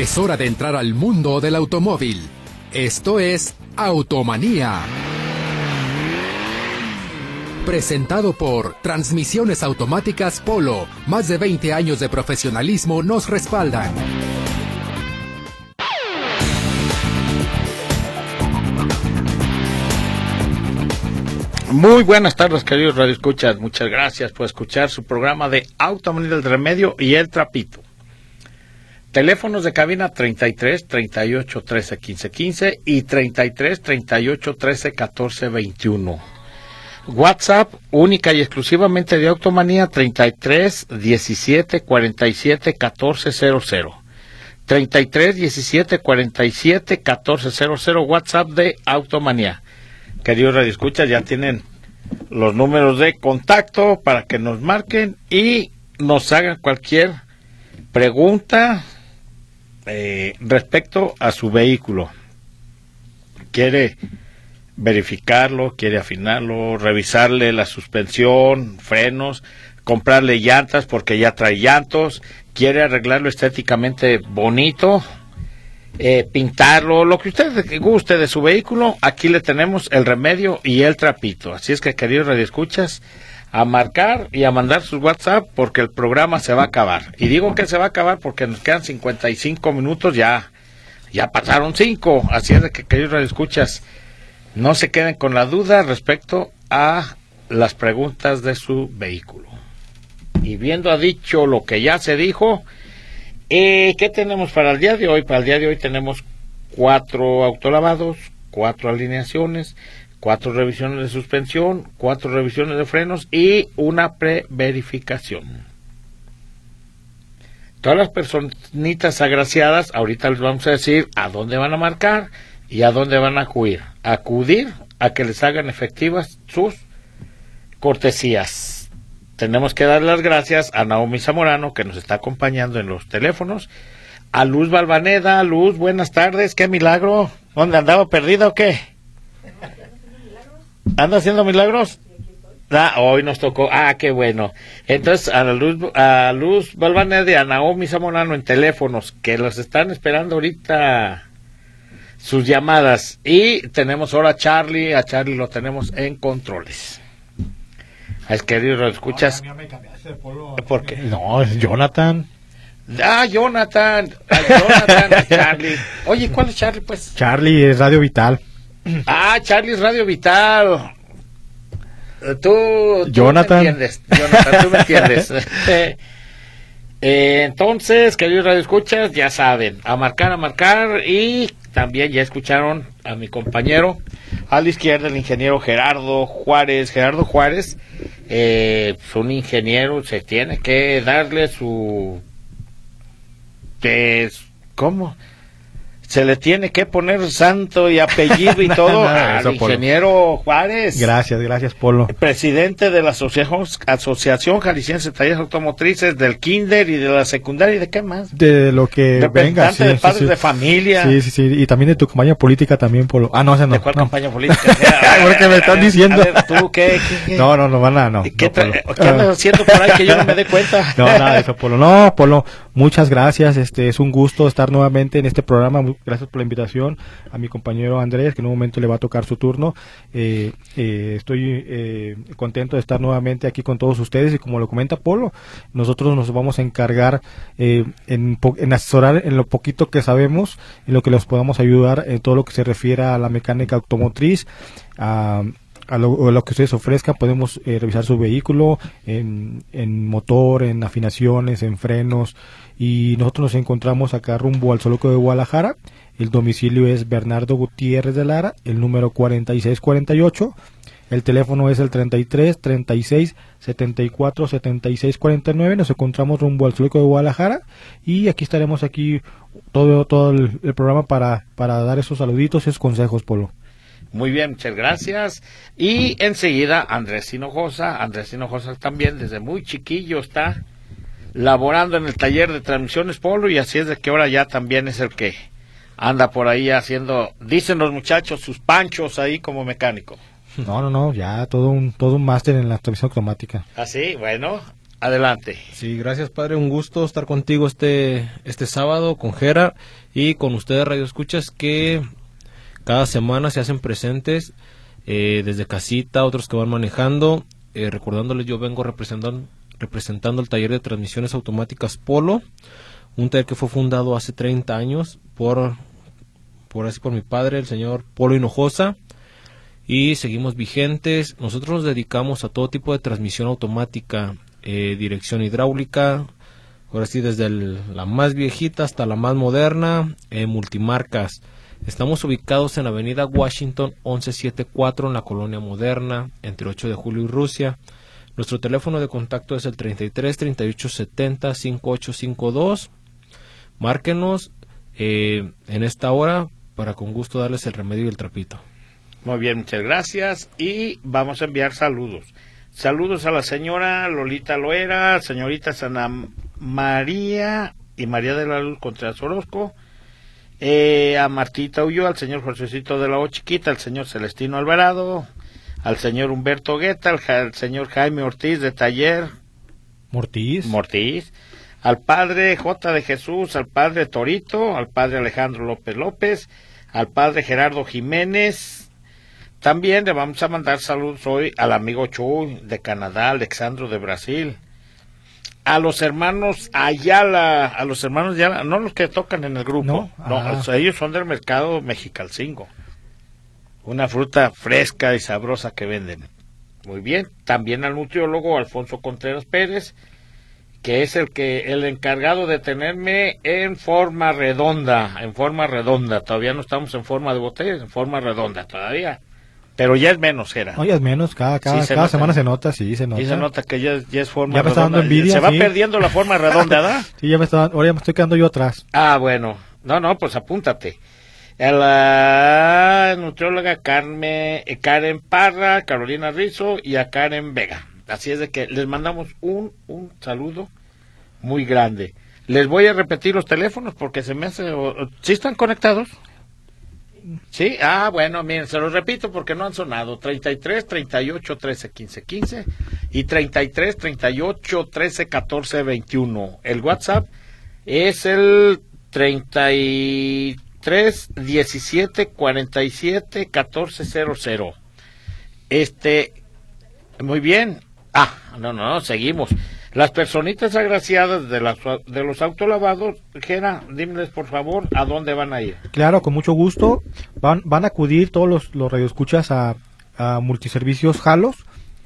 Es hora de entrar al mundo del automóvil. Esto es Automanía. Presentado por Transmisiones Automáticas Polo. Más de 20 años de profesionalismo nos respaldan. Muy buenas tardes, queridos Radio Escuchas. Muchas gracias por escuchar su programa de Automanía del Remedio y El Trapito. Teléfonos de cabina 33 38 13 15 15 y 33 38 13 14 21. WhatsApp única y exclusivamente de Automanía 33 17 47 14 00. 33 17 47 14 00 WhatsApp de Automanía. Queridos radioescuchas, ya tienen los números de contacto para que nos marquen y nos hagan cualquier pregunta eh, respecto a su vehículo. Quiere verificarlo, quiere afinarlo, revisarle la suspensión, frenos, comprarle llantas porque ya trae llantos, quiere arreglarlo estéticamente bonito, eh, pintarlo, lo que usted guste de su vehículo, aquí le tenemos el remedio y el trapito. Así es que, queridos radioescuchas, a marcar y a mandar sus WhatsApp porque el programa se va a acabar. Y digo que se va a acabar porque nos quedan 55 minutos, ya, ya pasaron 5. Así es de que, queridos radioescuchas, no se queden con la duda respecto a las preguntas de su vehículo. Y viendo ha dicho lo que ya se dijo, eh, ¿qué tenemos para el día de hoy? Para el día de hoy tenemos cuatro autolavados, cuatro alineaciones, cuatro revisiones de suspensión, cuatro revisiones de frenos y una preverificación. Todas las personitas agraciadas, ahorita les vamos a decir a dónde van a marcar y a dónde van a acudir. Acudir a que les hagan efectivas sus cortesías tenemos que dar las gracias a Naomi Zamorano, que nos está acompañando en los teléfonos, a Luz Balvaneda. Luz, buenas tardes, qué milagro. ¿Dónde andaba perdida o qué? ¿Anda haciendo milagros? Ah, hoy nos tocó. Ah, qué bueno. Entonces, a Luz, a Luz y a Naomi Zamorano en teléfonos, que los están esperando ahorita sus llamadas. Y tenemos ahora a Charlie, a Charlie lo tenemos en controles. Es que lo escuchas. ¿Por qué? No, es Jonathan. Ah, Jonathan. Ah, Jonathan, Charlie. Oye, ¿cuál es Charlie, pues? Charlie es Radio Vital. Ah, Charlie es Radio Vital. Tú, Jonathan. me entiendes. Jonathan, tú me entiendes. Eh, entonces, queridos Radio Escuchas, ya saben, a marcar, a marcar y también ya escucharon a mi compañero a la izquierda el ingeniero Gerardo Juárez. Gerardo Juárez eh, es un ingeniero, se tiene que darle su... ¿Cómo? Se le tiene que poner santo y apellido y todo al ingeniero Juárez. Gracias, gracias, Polo. Presidente de la Asociación, Asociación Jalisciense de Talleres Automotrices, del Kinder y de la secundaria y de qué más. De lo que venga. Sí, de padres de familia. Sí, sí, sí. Y también de tu campaña política también, Polo. Ah, no, esa no. ¿De cuál campaña política? qué me están diciendo. ¿tú qué, No, no, no, van a, no. ¿Qué, andas haciendo por ahí que yo no me dé cuenta? no, nada de eso, Polo. No, Polo, muchas gracias. Este, es un gusto estar nuevamente en este programa gracias por la invitación a mi compañero Andrés, que en un momento le va a tocar su turno. Eh, eh, estoy eh, contento de estar nuevamente aquí con todos ustedes y como lo comenta Polo, nosotros nos vamos a encargar en, en, asesorar en lo poquito que sabemos, en lo que les podamos ayudar en todo lo que se refiere a la mecánica automotriz, a lo, que ustedes ofrezcan, podemos revisar su vehículo en, motor, en afinaciones, en frenos, y nosotros nos encontramos acá rumbo al Soloco de Guadalajara, el domicilio es Bernardo Gutiérrez de Lara, el número 4648. El teléfono es el 33 36 74 76 49. Nos encontramos rumbo al Zuleco de Guadalajara y aquí estaremos aquí todo todo el, programa para para dar esos saluditos y esos consejos, Polo. Muy bien, muchas gracias. Y enseguida Andrés Hinojosa, Andrés Hinojosa también desde muy chiquillo está laborando en el taller de transmisiones Polo y así es de que ahora ya también es el que anda por ahí haciendo, dicen los muchachos, sus panchos ahí como mecánico. No, no, no, ya todo un todo un máster en la transmisión automática. Ah, sí, bueno, Adelante. Sí, gracias padre, un gusto estar contigo este, este sábado con Jera y con ustedes Radio Escuchas que cada semana se hacen presentes eh, desde casita, otros que van manejando. Eh, recordándoles, yo vengo representando, representando el taller de transmisiones automáticas Polo, un taller que fue fundado hace 30 años por, por así por mi padre, el señor Polo Hinojosa y seguimos vigentes. Nosotros nos dedicamos a todo tipo de transmisión automática, eh, dirección hidráulica, ahora sí desde la más viejita hasta la más moderna, eh, multimarcas. Estamos ubicados en la avenida Washington 1174 en la colonia moderna, entre 8 de julio y Rusia. Nuestro teléfono de contacto es el 33 38 70 5852. Márquenos eh, en esta hora para con gusto darles el remedio y el trapito. Muy bien, muchas gracias. Y vamos a enviar saludos. Saludos a la señora Lolita Loera, señorita Sana María y María de la Luz Contreras Orozco, eh, a Martita Ullo, al señor Josecito de la O Chiquita, al señor Celestino Alvarado, al señor Humberto Guetta, al, señor Jaime Ortiz de Taller. Mortiz. Mortiz. Al padre J. de Jesús, al padre Torito, al padre Alejandro López López, al padre Gerardo Jiménez, también le vamos a mandar saludos hoy al amigo Chuy de Canadá, Alexandro de Brasil, a los hermanos Ayala, a los hermanos Ayala, no los que tocan en el grupo, no, ah. ellos son del mercado Mexicalcingo. Una fruta fresca y sabrosa que venden. Muy bien, también al nutriólogo Alfonso Contreras Pérez, que es el que el encargado de tenerme en forma redonda, en forma redonda. Todavía no estamos en forma de botella, en forma redonda todavía. Pero ya es menos, era. No, ya es menos, cada, cada, cada semana se nota, sí, se nota. Sí, se nota que ya, ya es forma ya me redonda. Está dando envidia, se va perdiendo la forma redonda, ¿verdad? sí, ya me está, ahora ya me estoy quedando yo atrás. Ah, bueno. No, no, pues apúntate. La nutrióloga Carmen, eh, Karen Parra, Carolina Rizzo y a Karen Vega. Así es de que les mandamos un, un saludo muy grande. Les voy a repetir los teléfonos porque se me hace... ¿Sí están conectados? Sí, ah, bueno, miren, se los repito porque no han sonado. 33, 38, 13, 15, 15 y 33, 38, 13, 14, 21. El WhatsApp es el 33, 17, 47, 14, 00. Este, muy bien. Ah, no, no, seguimos. Las personitas agraciadas de, las, de los autolavados, Gera, dímeles por favor a dónde van a ir. Claro, con mucho gusto. Van, van a acudir todos los, los radioescuchas a, a Multiservicios Jalos.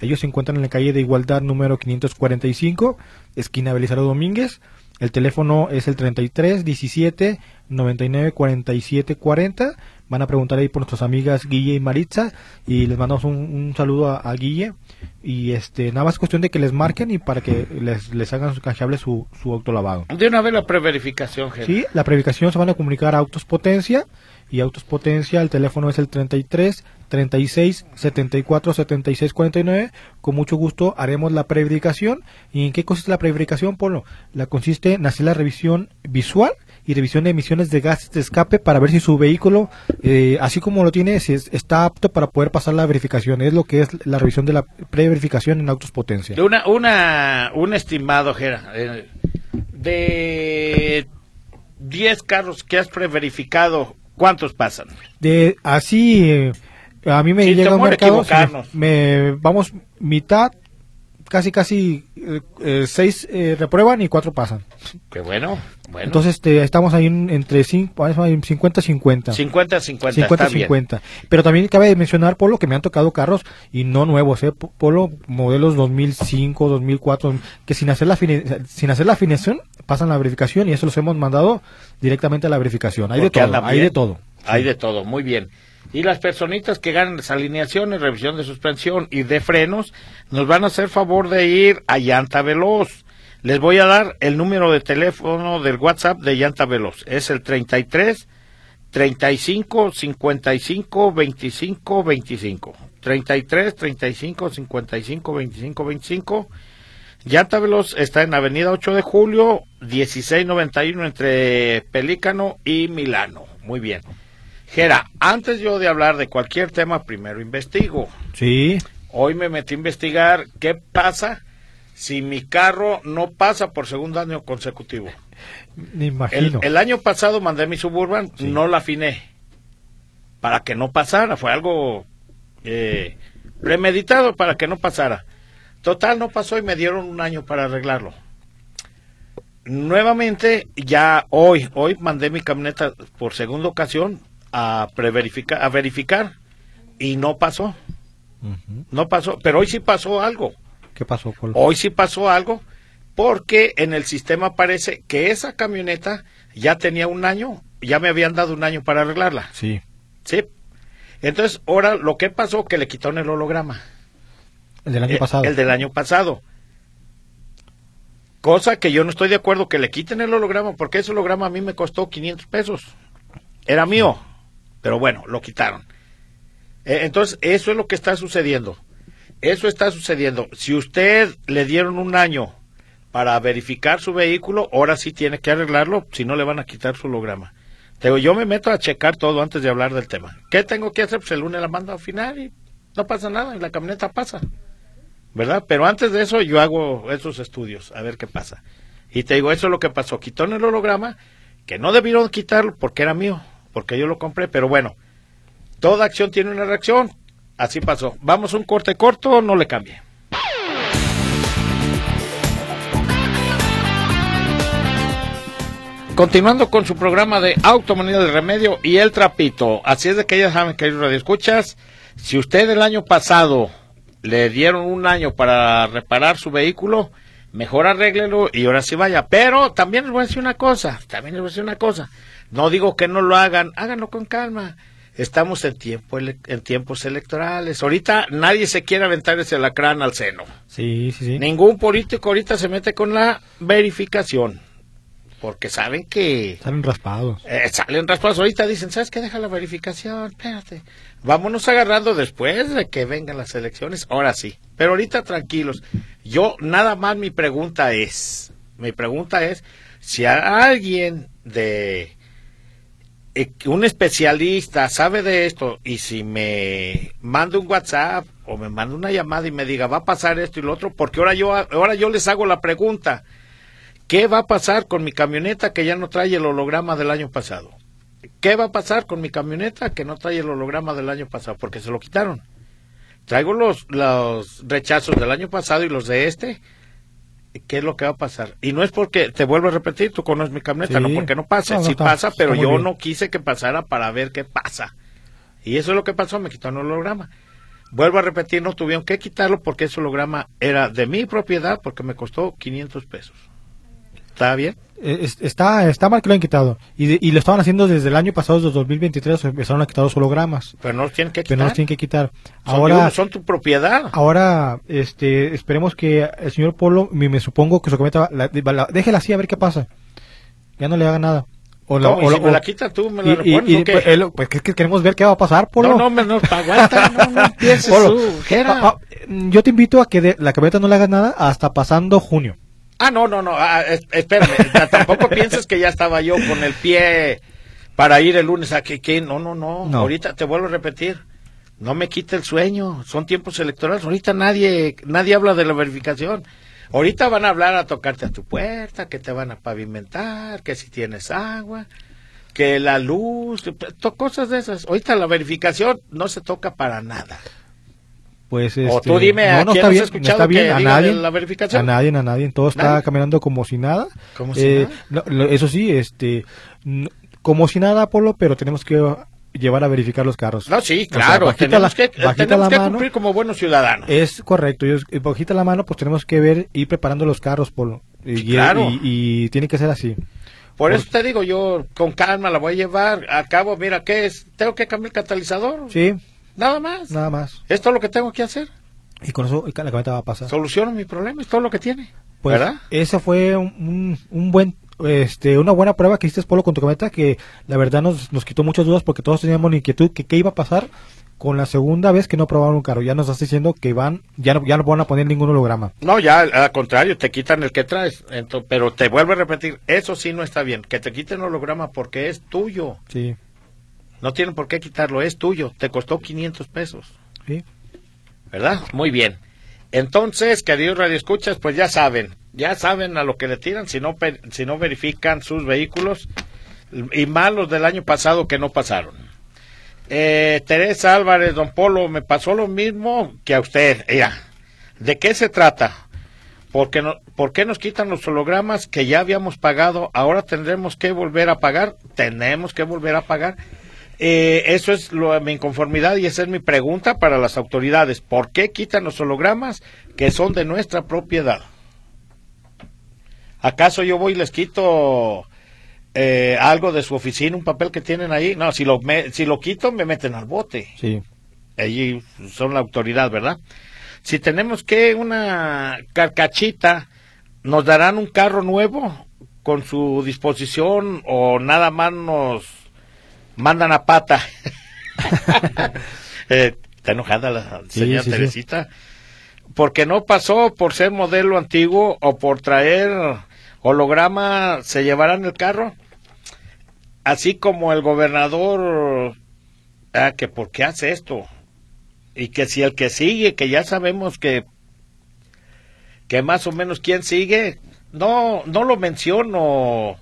Ellos se encuentran en la calle de Igualdad número 545, esquina Belisario Domínguez. El teléfono es el 33 17 99 47 40. Van a preguntar ahí por nuestras amigas Guille y Maritza y les mandamos un, saludo a, Guille. Y este nada más cuestión de que les marquen y para que les, les hagan canjeable su, su autolavado. De una vez la preverificación, gente. Sí, la preverificación se van a comunicar a Autos Potencia y Autos Potencia, el teléfono es el 33 36 74 76 49. Con mucho gusto haremos la preverificación. ¿Y en qué consiste la preverificación, Polo? La consiste en hacer la revisión visual y revisión de emisiones de gases de escape para ver si su vehículo, eh, así como lo tiene, si está apto para poder pasar la verificación. Es lo que es la revisión de la preverificación en autos potencia. Una, una, un estimado, Gera, eh, de 10 carros que has preverificado, ¿cuántos pasan? De así, eh, a mí me llega un mercado, me, vamos mitad casi casi eh, eh, seis eh, reprueban y cuatro pasan. Qué bueno, bueno. Entonces este, estamos ahí entre 50 50. 50 50. 50 Pero también cabe mencionar Polo que me han tocado carros y no nuevos, eh, Polo modelos 2005, 2004 que sin hacer la sin hacer la afinación pasan la verificación y eso los hemos mandado directamente a la verificación. Hay de todo, hay de todo. Hay de todo, muy bien. Y las personitas que ganan desalineaciones, revisión de suspensión y de frenos, nos van a hacer favor de ir a Llanta Veloz. Les voy a dar el número de teléfono del WhatsApp de Llanta Veloz. Es el 33 35 55 25 25. 33 35 55 25 25. Llanta Veloz está en Avenida 8 de Julio, 1691 entre Pelícano y Milano. Muy bien. Gera, antes yo de hablar de cualquier tema, primero investigo. Sí. Hoy me metí a investigar qué pasa si mi carro no pasa por segundo año consecutivo. Me imagino. El, año pasado mandé mi Suburban, no la afiné. Para que no pasara, fue algo eh, premeditado para que no pasara. Total, no pasó y me dieron un año para arreglarlo. Nuevamente, ya hoy, hoy mandé mi camioneta por segunda ocasión a, preverificar, a verificar y no pasó. No pasó, pero hoy sí pasó algo. ¿Qué pasó, Hoy sí pasó algo porque en el sistema parece que esa camioneta ya tenía un año, ya me habían dado un año para arreglarla. Sí. Sí. Entonces, ahora lo que pasó que le quitaron el holograma. El del año eh, pasado. El del año pasado. Cosa que yo no estoy de acuerdo que le quiten el holograma porque ese holograma a mí me costó 500 pesos. Era mío. Pero bueno, lo quitaron. Eh, entonces, eso es lo que está sucediendo. Eso está sucediendo. Si usted le dieron un año para verificar su vehículo, ahora sí tiene que arreglarlo, si no le van a quitar su holograma. Te yo me meto a checar todo antes de hablar del tema. ¿Qué tengo que hacer? Pues el lunes la mando al final y no pasa nada y la camioneta pasa. ¿Verdad? Pero antes de eso yo hago esos estudios, a ver qué pasa. Y te digo, eso es lo que pasó. Quitó el holograma, que no debieron quitarlo porque era mío, porque yo lo compré, pero bueno, toda acción tiene una reacción. Así pasó. Vamos a un corte corto, no le cambie. Continuando con su programa de Automanía del Remedio y el Trapito. Así es de que ya saben, queridos radioescuchas, si usted el año pasado le dieron un año para reparar su vehículo, mejor arréglelo y ahora sí vaya. Pero también les voy a decir una cosa, también les voy a decir una cosa. No digo que no lo hagan, háganlo con calma. Estamos en, tiempo, en tiempos electorales. Ahorita nadie se quiere aventar ese lacrán al seno. Sí, sí, sí. Ningún político ahorita se mete con la verificación. Porque saben que... Salen raspados. Eh, salen raspados. Ahorita dicen, ¿sabes qué? Deja la verificación. Espérate. Vámonos agarrando después de que vengan las elecciones. Ahora sí. Pero ahorita tranquilos. Yo, nada más mi pregunta es... Mi pregunta es, si a alguien de un especialista sabe de esto y si me manda un WhatsApp o me manda una llamada y me diga va a pasar esto y lo otro, porque ahora yo, ahora yo les hago la pregunta, ¿qué va a pasar con mi camioneta que ya no trae el holograma del año pasado? ¿Qué va a pasar con mi camioneta que no trae el holograma del año pasado? Porque se lo quitaron. Traigo los, los rechazos del año pasado y los de este qué es lo que va a pasar. Y no es porque, te vuelvo a repetir, tú conoces mi camioneta, no porque no pase, sí pasa, pero yo no quise que pasara para ver qué pasa. Y eso es lo que pasó, me quitaron el holograma. Vuelvo a repetir, no tuvieron que quitarlo porque ese holograma era de mi propiedad porque me costó 500 pesos. ¿Está bien? Eh, está, está mal que lo hayan quitado. Y, y lo estaban haciendo desde el año pasado, desde 2023, empezaron a quitar los hologramas. Pero no los tienen que quitar. Pero no los tienen que quitar. Ahora, son, tu propiedad. Ahora, este, esperemos que el señor Polo, me, supongo que su cometa, la, déjela así a ver qué pasa. Ya no le haga nada. O la, o, si me la quita tú, me la y, y, pues, pues, que, queremos ver qué va a pasar, Polo. No, no, no, aguanta, no, no empieces yo te invito a que de, la camioneta no le hagas nada hasta pasando junio. Ah, no, no, no, ah, espérame, tampoco pienses que ya estaba yo con el pie para ir el lunes a que, no, no, no, ahorita te vuelvo a repetir, no me quite el sueño, son tiempos electorales, ahorita nadie, nadie habla de la verificación. Ahorita van a hablar a tocarte a tu puerta, que te van a pavimentar, que si tienes agua, que la luz, cosas de esas. Ahorita la verificación no se toca para nada. Pues este, o tú dime no, no está bien, está bien a nadie, la verificación. a nadie, a nadie, todo está caminando como si nada. Como si eh, nada. eso sí, este, como si nada, Polo, pero tenemos que llevar a verificar los carros. No, sí, claro, tenemos que, tenemos que cumplir como buenos ciudadanos. Es correcto, y bajita la mano, pues tenemos que ver, ir preparando los carros, Polo. Y, claro. y, tiene que ser así. Por, eso te digo, yo con calma la voy a llevar. A cabo, mira, ¿qué es? ¿Tengo que cambiar el catalizador? Sí. Nada más. Nada más. Esto es lo que tengo que hacer. Y con eso la camioneta va a pasar. Soluciono mi problema, es todo lo que tiene. Pues, ¿Verdad? Esa fue un, un, buen este, una buena prueba que hiciste Polo con tu camioneta que la verdad nos, nos quitó muchas dudas porque todos teníamos la inquietud que qué iba a pasar con la segunda vez que no probaron un carro. Ya nos estás diciendo que van, ya no, ya no van a poner ningún holograma. No, ya al contrario, te quitan el que traes. pero te vuelvo a repetir, eso sí no está bien. Que te quiten el holograma porque es tuyo. Sí. No tienen por qué quitarlo, es tuyo. Te costó 500 pesos. Sí. ¿Verdad? Muy bien. Entonces, queridos radioescuchas, pues ya saben, ya saben a lo que le tiran si no, si no verifican sus vehículos y malos del año pasado que no pasaron. Eh, Teresa Álvarez, don Polo, me pasó lo mismo que a usted. Ella, ¿de qué se trata? Porque no, ¿Por qué nos quitan los hologramas que ya habíamos pagado? Ahora tendremos que volver a pagar. Tenemos que volver a pagar. Eh, eso es lo, mi inconformidad y esa es mi pregunta para las autoridades. ¿Por qué quitan los hologramas que son de nuestra propiedad? ¿Acaso yo voy y les quito eh, algo de su oficina, un papel que tienen ahí? No, si lo, si lo quito me meten al bote. Sí. Allí son la autoridad, ¿verdad? Si tenemos que una carcachita, ¿nos darán un carro nuevo con su disposición o nada más nos mandan a pata. eh, está enojada la señora Teresita. Porque no pasó por ser modelo antiguo o por traer holograma, se llevarán el carro. Así como el gobernador, ah, que por qué hace esto. Y que si el que sigue, que ya sabemos que, que más o menos quién sigue, no, no lo menciono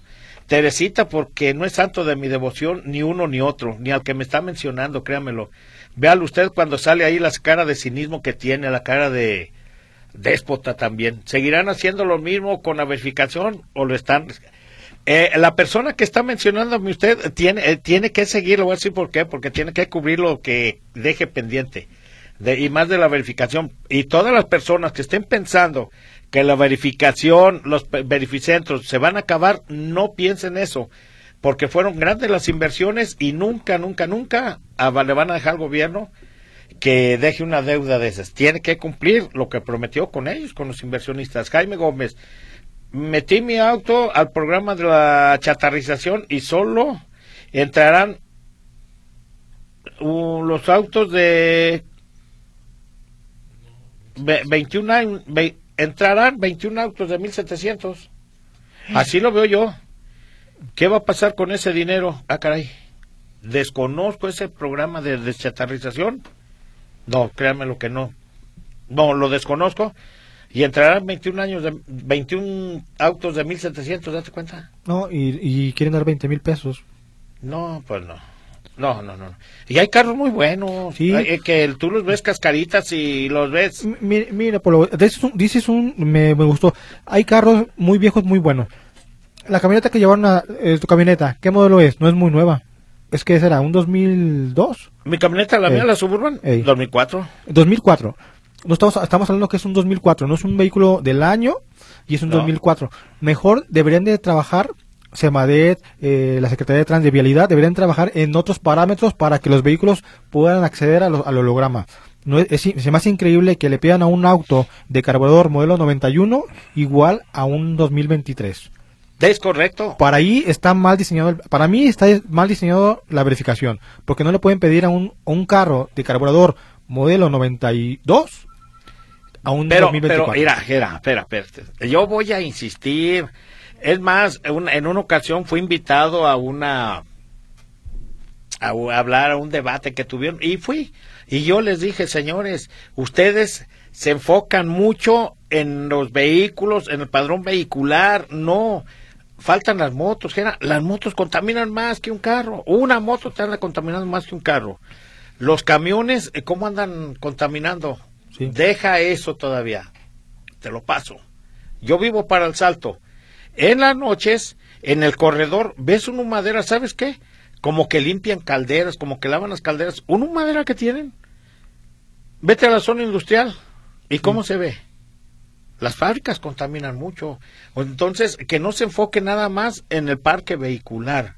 Teresita, porque no es santo de mi devoción ni uno ni otro, ni al que me está mencionando, créamelo. Véalo usted cuando sale ahí la cara de cinismo que tiene, la cara de déspota también. ¿Seguirán haciendo lo mismo con la verificación o lo están... Eh, la persona que está mencionándome usted tiene, eh, tiene que seguirlo, voy a decir por qué, porque tiene que cubrir lo que deje pendiente. De, y más de la verificación. Y todas las personas que estén pensando que la verificación, los verificentros se van a acabar, no piensen eso, porque fueron grandes las inversiones y nunca, nunca, nunca le van a dejar al gobierno que deje una deuda de esas. Tiene que cumplir lo que prometió con ellos, con los inversionistas. Jaime Gómez, metí mi auto al programa de la chatarrización y solo entrarán los autos de 21 años, entrarán 21 autos de 1700. Así lo veo yo. ¿Qué va a pasar con ese dinero? Ah, caray. Desconozco ese programa de deschatarrización. No, créanme lo que no. No, lo desconozco. Y entrarán 21 años de 21 autos de 1700, ¿date cuenta? No, y, y quieren dar 20 mil pesos. No, pues no. No, no, no. Y hay carros muy buenos. Sí. Eh, que tú los ves cascaritas y los ves. mira, por dices un, me, gustó. Hay carros muy viejos, muy buenos. La camioneta que llevaron a eh, tu camioneta, ¿qué modelo es? No es muy nueva. Es que será un 2002. Mi camioneta, la mía, la Suburban, 2004. 2004. No estamos, estamos hablando que es un 2004, no es un vehículo del año y es un 2004. Mejor deberían de trabajar SEMADET, eh, la Secretaría de Trans de Vialidad deberían trabajar en otros parámetros para que los vehículos puedan acceder al holograma. No es, es, más increíble que le pidan a un auto de carburador modelo 91 igual a un 2023. Es correcto. Para ahí está mal diseñado, para mí está mal diseñado la verificación, porque no le pueden pedir a un, un carro de carburador modelo 92 a un pero, 2024. Pero, mira, espera, espera, espera. Yo voy a insistir es más, en una ocasión fui invitado a una a, hablar a un debate que tuvieron y fui y yo les dije, señores, ustedes se enfocan mucho en los vehículos, en el padrón vehicular, no faltan las motos, las motos contaminan más que un carro, una moto te anda contaminando más que un carro. Los camiones, eh, ¿cómo andan contaminando? Deja eso todavía, te lo paso. Yo vivo para el salto en las noches, en el corredor, ves una humadera, ¿sabes qué? Como que limpian calderas, como que lavan las calderas. ¿Una humadera que tienen? Vete a la zona industrial. ¿Y cómo se ve? Las fábricas contaminan mucho. Entonces, que no se enfoque nada más en el parque vehicular.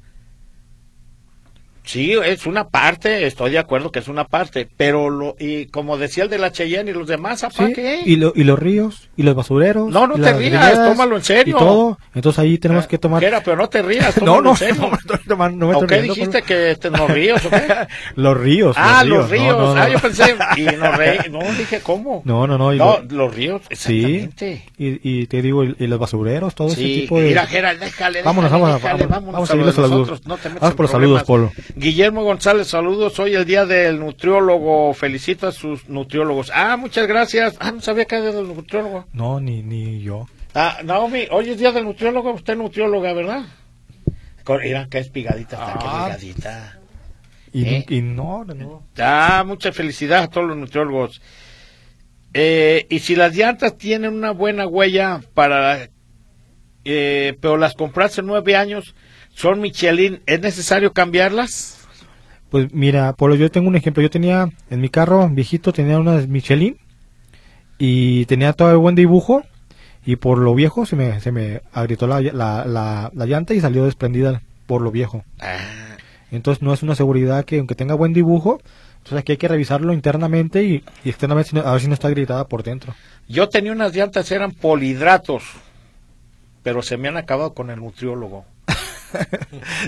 Sí, es una parte, estoy de acuerdo que es una parte, pero lo, y como decía el de la Cheyenne y los demás, ¿para qué? Y, lo, y los ríos, y los basureros. No, no te rías, tómalo en serio. Y todo, entonces ahí tenemos que tomar. Era, pero no te rías, tómalo no, no, en serio. No, no, no, ¿O qué dijiste que los ríos o qué? los ríos. Ah, los ríos, ah, yo pensé, y no, reí, no dije cómo. No, no, no. no, los ríos, exactamente. Sí, y, y te digo, y, los basureros, todo ese tipo de. Mira, Gerald, déjale, vámonos, vámonos, vámonos, vamos, vamos a seguir los saludos. Vamos por los saludos, Polo. Guillermo González, saludos. Hoy el día del nutriólogo. Felicito a sus nutriólogos. Ah, muchas gracias. Ah, no sabía que era del nutriólogo. No, ni, ni yo. Ah, Naomi, hoy es día del nutriólogo. Usted es nutrióloga, ¿verdad? Mira que espigadita está, Ah. que espigadita. Y, ¿Eh? y no, no. Ah, mucha felicidad a todos los nutriólogos. Eh, y si las llantas tienen una buena huella para, eh, pero las compraste en nueve años, son Michelin, ¿es necesario cambiarlas? Pues mira, Polo, yo tengo un ejemplo. Yo tenía en mi carro viejito, tenía unas Michelin y tenía todo el buen dibujo y por lo viejo se me, se me agrietó la, la, la, la llanta y salió desprendida por lo viejo. Ah, Entonces no es una seguridad que aunque tenga buen dibujo, entonces aquí hay que revisarlo internamente y, y externamente a ver si no está agrietada por dentro. yo tenía unas llantas, eran polihidratos, pero se me han acabado con el nutriólogo.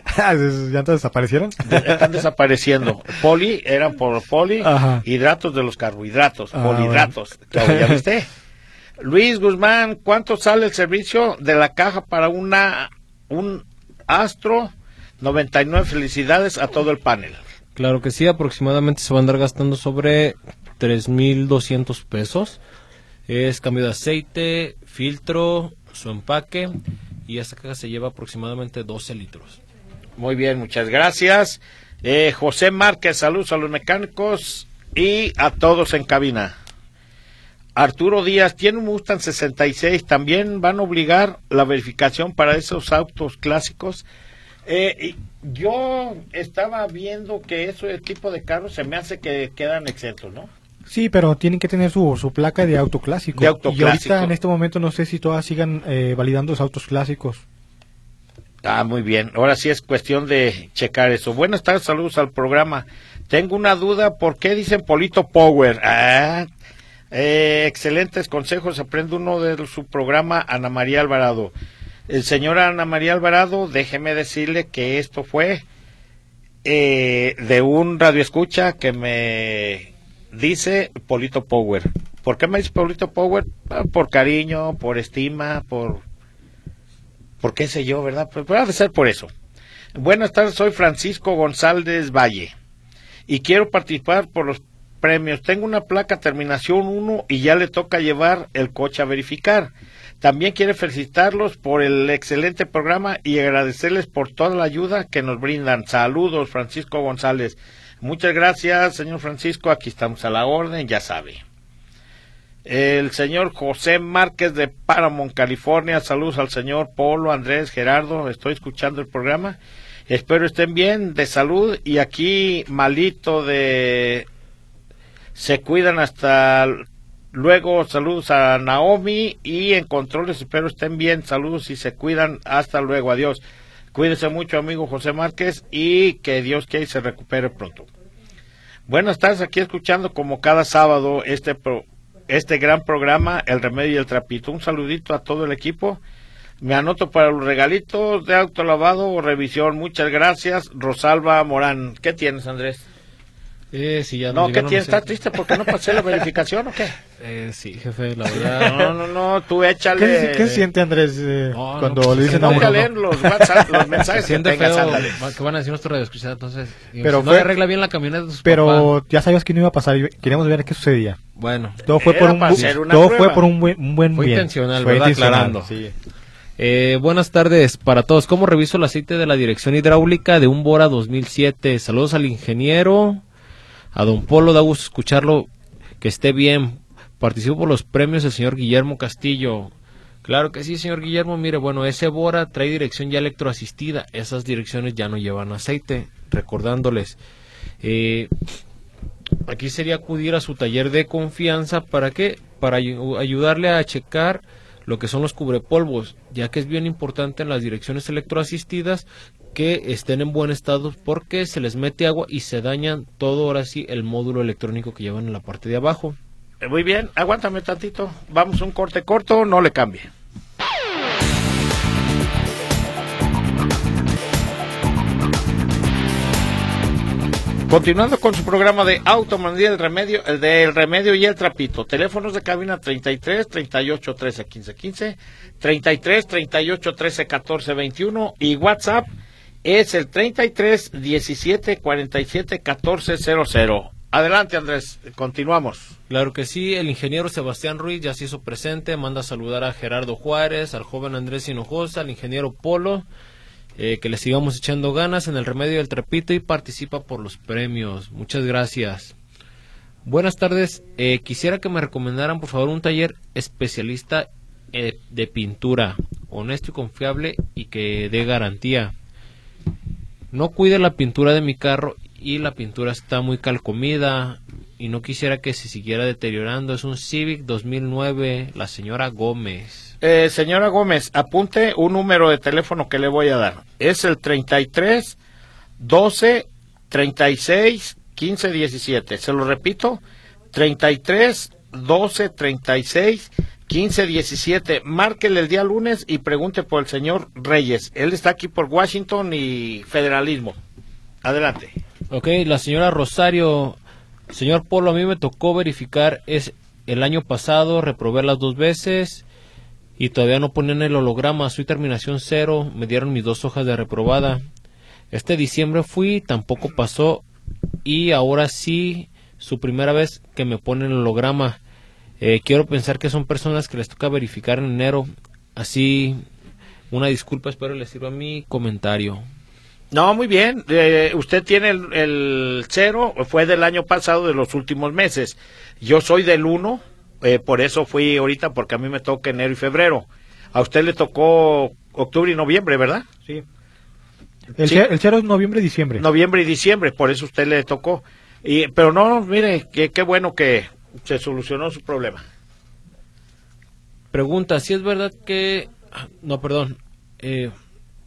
¿Esas llantas desaparecieron? De- Están desapareciendo. Poli, eran por poli, Ajá. hidratos de los carbohidratos, Ah, polihidratos. Claro, ¿Ya viste? Luis Guzmán, ¿cuánto sale el servicio de la caja para una un Astro 99? Felicidades a todo el panel. Claro que sí, aproximadamente se va a andar gastando sobre 3.200 pesos. Es cambio de aceite, filtro, su empaque y esta caja se lleva aproximadamente 12 litros. Muy bien, muchas gracias. Eh, José Márquez, saludos a los mecánicos y a todos en cabina. Arturo Díaz, tiene un Mustang 66, también van a obligar la verificación para esos autos clásicos. Eh, yo estaba viendo que ese tipo de carros se me hace que quedan exentos, ¿no? Sí, pero tienen que tener su, su placa de auto clásico. De auto y ahorita en este momento no sé si todas sigan eh, validando los autos clásicos. Ah, muy bien. Ahora sí es cuestión de checar eso. Buenas tardes, saludos al programa. Tengo una duda, ¿por qué dicen Polito Power? Ah, eh, excelentes consejos. Aprende uno de su programa, Ana María Alvarado. El señor Ana María Alvarado, déjeme decirle que esto fue eh, de un radioescucha que me dice Polito Power. ¿Por qué me dice Polito Power? Ah, Por cariño, por estima, por por qué sé yo, ¿verdad? Pues puede ser por eso. Buenas tardes, soy Francisco González Valle y quiero participar por los premios. Tengo una placa terminación 1 y ya le toca llevar el coche a verificar. También quiero felicitarlos por el excelente programa y agradecerles por toda la ayuda que nos brindan. Saludos, Francisco González. Muchas gracias, señor Francisco. Aquí estamos a la orden, ya sabe. El señor José Márquez de Paramount, California. Saludos al señor Polo, Andrés, Gerardo. Estoy escuchando el programa. Espero estén bien, de salud. Y aquí, malito de... Se cuidan hasta luego. Saludos a Naomi. Y en controles, espero estén bien. Saludos y se cuidan. Hasta luego. Adiós. Cuídese mucho, amigo José Márquez. Y que Dios quiera y se recupere pronto. Buenas tardes, aquí escuchando como cada sábado este pro- este gran programa, El Remedio y el Trapito. Un saludito a todo el equipo. Me anoto para los regalitos de autolavado o revisión. Muchas gracias, Rosalba Morán. ¿Qué tienes, Andrés? Eh, sí, ya No, ¿qué tienes? ¿Estás triste porque no pasé la verificación o qué? Eh, sí, jefe, la verdad. No, no, no, tú ¿Qué, échale. qué se siente Andrés eh, No, no, cuando pues, le dicen a uno? no? los, WhatsApp, los Se mensajes que siente tengas, feo ándale. va- que van a decir nuestro radioescuchado, entonces. Pero si no arregla bien la camioneta de su Pero papá. ya sabías que no iba a pasar y queríamos ver qué sucedía. Bueno, Todo fue por un, todo prueba. fue por un buen, un buen Fue bien. intencional, Fue ¿verdad? Aclarando. sí. Eh, buenas tardes para todos. ¿Cómo reviso el aceite de la dirección hidráulica de un Bora 2007? Saludos al ingeniero, a don Polo, da gusto escucharlo, que esté bien. Participo por los premios del señor Guillermo Castillo. Claro que sí, señor Guillermo. Mire, bueno, ese Bora trae dirección ya electroasistida. Esas direcciones ya no llevan aceite. Recordándoles. Eh, aquí sería acudir a su taller de confianza para qué para ayu- ayudarle a checar lo que son los cubrepolvos ya que es bien importante en las direcciones electroasistidas que estén en buen estado porque se les mete agua y se dañan todo ahora sí el módulo electrónico que llevan en la parte de abajo Eh, Muy bien, aguántame tantito. Vamos un corte corto, no le cambie. Continuando con su programa de Automanía el Remedio, el del Remedio y el Trapito. Teléfonos de cabina 33 38 13 15 15, 33 38 13 14 21 y WhatsApp es el 33 17 47 14 00. Adelante, Andrés, continuamos. Claro que sí, el ingeniero Sebastián Ruiz ya se hizo presente, manda a saludar a Gerardo Juárez, al joven Andrés Hinojosa, al ingeniero Polo, eh, que le sigamos echando ganas en el remedio del trepito y participa por los premios. Muchas gracias. Buenas tardes, eh, quisiera que me recomendaran por favor un taller especialista eh, de pintura, honesto y confiable y que dé garantía. No cuide la pintura de mi carro y la pintura está muy calcomida y no quisiera que se siguiera deteriorando. Es un Civic 2009, la señora Gómez. Eh, señora Gómez, apunte un número de teléfono que le voy a dar. Es el 33 12 36 15 17. Se lo repito, 33 12 36 15 17. Márquele el día lunes y pregunte por el señor Reyes. Él está aquí por Washington y federalismo. Adelante. Ok, la señora Rosario, señor Polo, a mí me tocó verificar es el año pasado, reprobé las dos veces y todavía no ponían el holograma, soy terminación cero, me dieron mis dos hojas de reprobada. Este diciembre fui, tampoco pasó y ahora sí, su primera vez que me ponen el holograma. Eh, quiero pensar que son personas que les toca verificar en enero. Así, una disculpa, espero les sirva mi comentario. No, muy bien. Eh, usted tiene el, cero, fue del año pasado, de los últimos meses. Yo soy del uno, eh, por eso fui ahorita, porque a mí me toca enero y febrero. A usted le tocó octubre y noviembre, ¿verdad? Sí. El, Cero, es noviembre y diciembre. Noviembre y diciembre, por eso usted le tocó. Y, pero no, mire, qué bueno que se solucionó su problema. Pregunta, si es verdad que... No, perdón. Eh,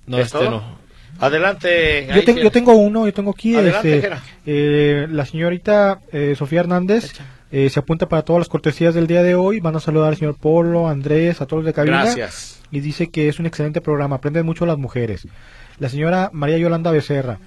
no, este no. Adelante. Yo, tengo uno, yo tengo aquí. este, eh, la señorita eh, Sofía Hernández eh, se apunta para todas las cortesías del día de hoy. Van a saludar al señor Polo, Andrés, a todos los de cabina. Gracias. Y dice que es un excelente programa, aprenden mucho las mujeres. La señora María Yolanda Becerra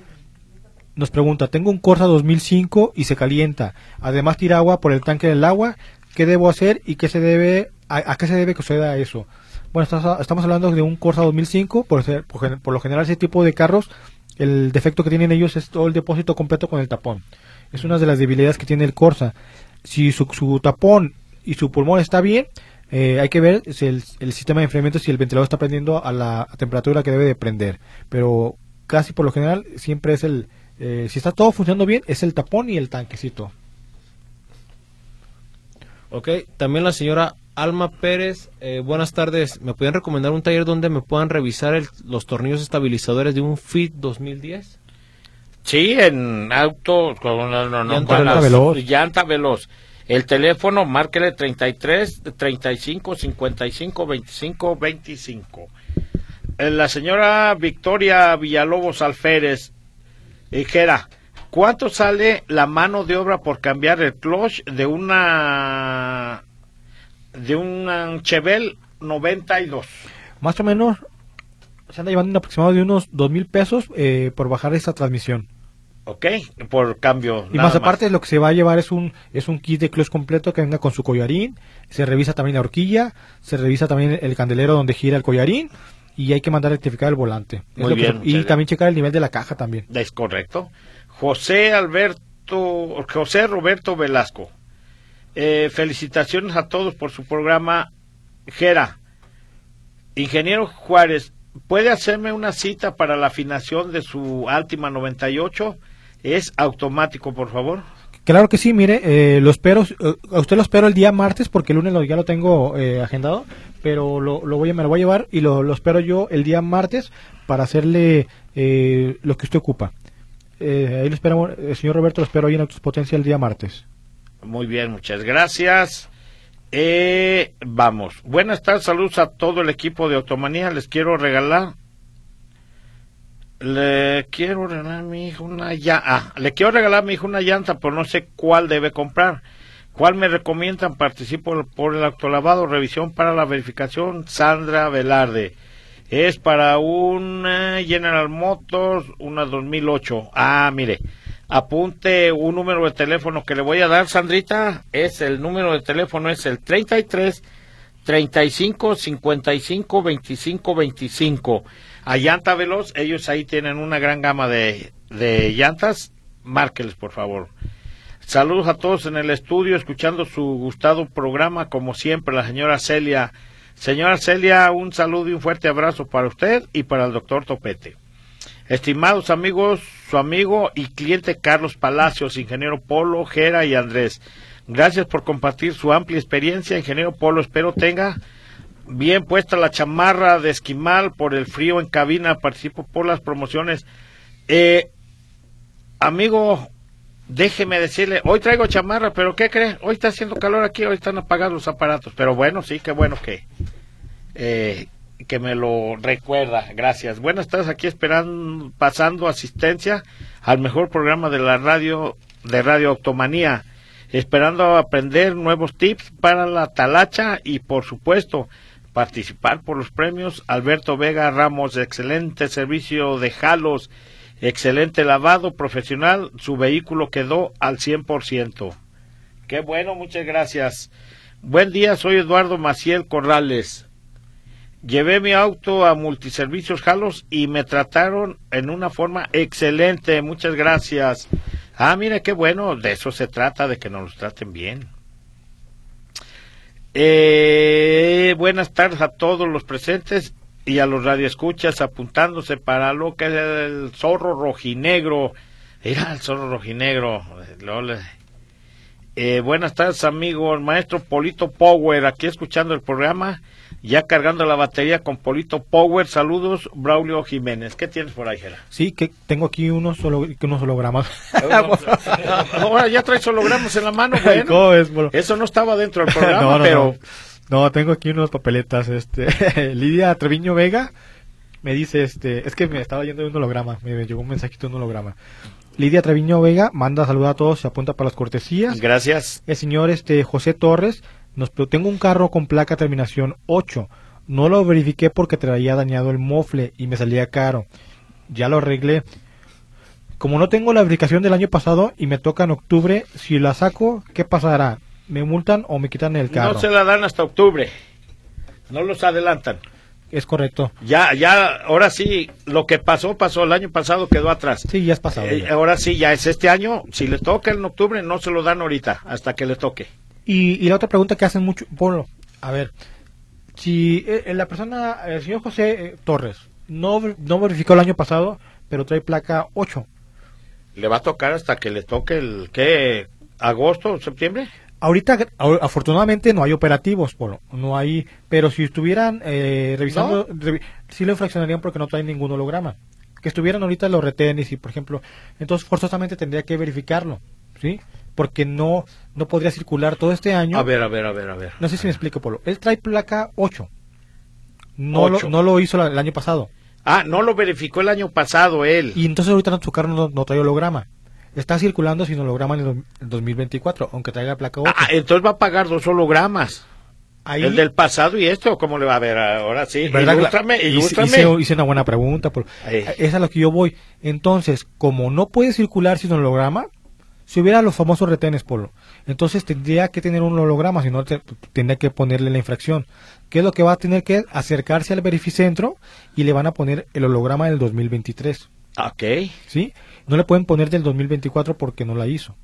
nos pregunta, tengo un Corsa 2005 y se calienta. Además tira agua por el tanque del agua. ¿Qué debo hacer y qué se debe, a, a qué se debe que suceda eso? Bueno, estamos hablando de un Corsa 2005, por, ser, por, lo general ese tipo de carros, el defecto que tienen ellos es todo el depósito completo con el tapón. Es una de las debilidades que tiene el Corsa. Si su, su tapón y su pulmón está bien, eh, hay que ver si el, sistema de enfriamiento, si el ventilador está prendiendo a la temperatura que debe de prender. Pero casi por lo general siempre es el, eh, si está todo funcionando bien, es el tapón y el tanquecito. Ok, también la señora Alma Pérez, eh, buenas tardes. ¿Me pueden recomendar un taller donde me puedan revisar los tornillos estabilizadores de un Fit 2010? Sí, en auto, con, no, llanta, veloz. llanta veloz. El teléfono, márquele 33 35 55 25 25. La señora Victoria Villalobos Alférez, dijera, ¿cuánto sale la mano de obra por cambiar el clutch de una de un Chevel 92. Más o menos se anda llevando un aproximado de unos dos mil pesos eh, por bajar esta transmisión. Ok, por cambio. Y más aparte lo que se va a llevar es un es un kit de clutch completo que venga con su collarín, se revisa también la horquilla, se revisa también el candelero donde gira el collarín y hay que mandar a rectificar el volante. Muy bien. y también checar el nivel de la caja también. Es correcto. José Alberto, José Roberto Velasco. Eh, felicitaciones a todos por su programa. Gera, ingeniero Juárez, ¿puede hacerme una cita para la afinación de su Altima 98? Es automático, por favor. Claro que sí, mire, eh, lo espero, eh, a usted lo espero el día martes porque el lunes ya lo tengo agendado, pero lo, voy a, me lo voy a llevar y lo, lo espero yo el día martes para hacerle lo que usted ocupa. ahí lo esperamos, señor Roberto, lo espero ahí en Potencia el día martes. Muy bien, muchas gracias. Eh, vamos. Buenas tardes, saludos a todo el equipo de Automanía. Les quiero regalar. Le quiero regalar a mi hijo una llanta. Ah, le quiero regalar a mi hijo una llanta, pero no sé cuál debe comprar. ¿Cuál me recomiendan? Participo por el autolavado, revisión para la verificación. Sandra Velarde. Es para una General Motors, una 2008. Ah, mire apunte un número de teléfono que le voy a dar, Sandrita. Es el número de teléfono es el 33 35 55 25 25. a Llanta Veloz, ellos ahí tienen una gran gama de, de llantas, márqueles por favor. Saludos a todos en el estudio, escuchando su gustado programa, como siempre, la señora Celia. Señora Celia, un saludo y un fuerte abrazo para usted y para el doctor Topete. Estimados amigos, su amigo y cliente Carlos Palacios, ingeniero Polo, Jera y Andrés. Gracias por compartir su amplia experiencia, ingeniero Polo. Espero tenga bien puesta la chamarra de esquimal por el frío en cabina. Participo por las promociones. Eh, amigo, déjeme decirle, hoy traigo chamarra, pero ¿qué cree? Hoy está haciendo calor aquí, hoy están apagados los aparatos. Pero bueno, sí, qué bueno que, eh, que me lo recuerda. Gracias. Buenas tardes, aquí esperando, pasando asistencia al mejor programa de la radio, de Radio Automanía esperando aprender nuevos tips para la talacha y por supuesto participar por los premios Alberto Vega Ramos, excelente servicio de jalos, excelente lavado profesional, su vehículo quedó al 100%. Qué bueno, muchas gracias. Buen día, soy Eduardo Maciel Corrales. Llevé mi auto a multiservicios Jalos y me trataron en una forma excelente. Muchas gracias. Ah, mire, qué bueno, de eso se trata, de que nos los traten bien. Eh, buenas tardes a todos los presentes y a los radioescuchas apuntándose para lo que es el zorro rojinegro. Era el zorro rojinegro. Eh, buenas tardes, amigo, el maestro Polito Power, aquí escuchando el programa ya cargando la batería con Polito Power. Saludos, Braulio Jiménez. ¿Qué tienes por ahí? Sí, que tengo aquí unos, solo, unos hologramas. Ahora ya traes hologramas en la mano, bueno. Eso no estaba dentro del programa, pero... No. Tengo aquí unos papeletas. Este, Lidia Treviño Vega me dice, este, es que me estaba yendo de un holograma, me llegó un mensajito de un holograma. Lidia Treviño Vega manda saludar a todos, se apunta para las cortesías. Gracias. El señor este José Torres nos, tengo un carro con placa terminación 8. No lo verifiqué porque traía dañado el mofle y me salía caro. Ya lo arreglé. Como no tengo la verificación del año pasado y me toca en octubre, si la saco, ¿qué pasará? ¿Me multan o me quitan el carro? No se la dan hasta octubre. No los adelantan. Es correcto. Ya, ya, ahora sí, lo que pasó, pasó. El año pasado quedó atrás. Sí, ya es pasado. Eh, ahora sí, ya es este año. Si le toca en octubre, no se lo dan ahorita, hasta que le toque. Y, la otra pregunta que hacen mucho, Polo, a ver, si eh, eh, la persona, el señor José eh, Torres, no, no verificó el año pasado, pero trae placa 8. ¿Le va a tocar hasta que le toque el, qué, agosto, septiembre? Ahorita, afortunadamente, no hay operativos, Polo, no hay, pero si estuvieran revisando, sí lo infraccionarían porque no traen ningún holograma. Que estuvieran ahorita los retenes y, por ejemplo, entonces forzosamente tendría que verificarlo, ¿sí? porque no, no podría circular todo este año. A ver, a ver, a ver, a ver. No sé si me explico, Polo. Él trae placa 8. No, Lo, no lo hizo el año pasado. Ah, no lo verificó el año pasado él. Y entonces ahorita su carro no, trae holograma. Está circulando sin holograma en el 2024, aunque traiga placa 8. Ah, entonces va a pagar dos hologramas. El del pasado y esto, ¿cómo le va a ver ahora sí? Ilústrame, ilústrame. Hice, una buena pregunta. Por, esa es a lo que yo voy. Entonces, como no puede circular sin holograma, si hubiera los famosos retenes, Polo, entonces tendría que tener un holograma, si no tendría que ponerle la infracción. ¿Qué es lo que va a tener que acercarse al verificentro y le van a poner el holograma del 2023? Ok. ¿Sí? No le pueden poner del 2024 porque no la hizo.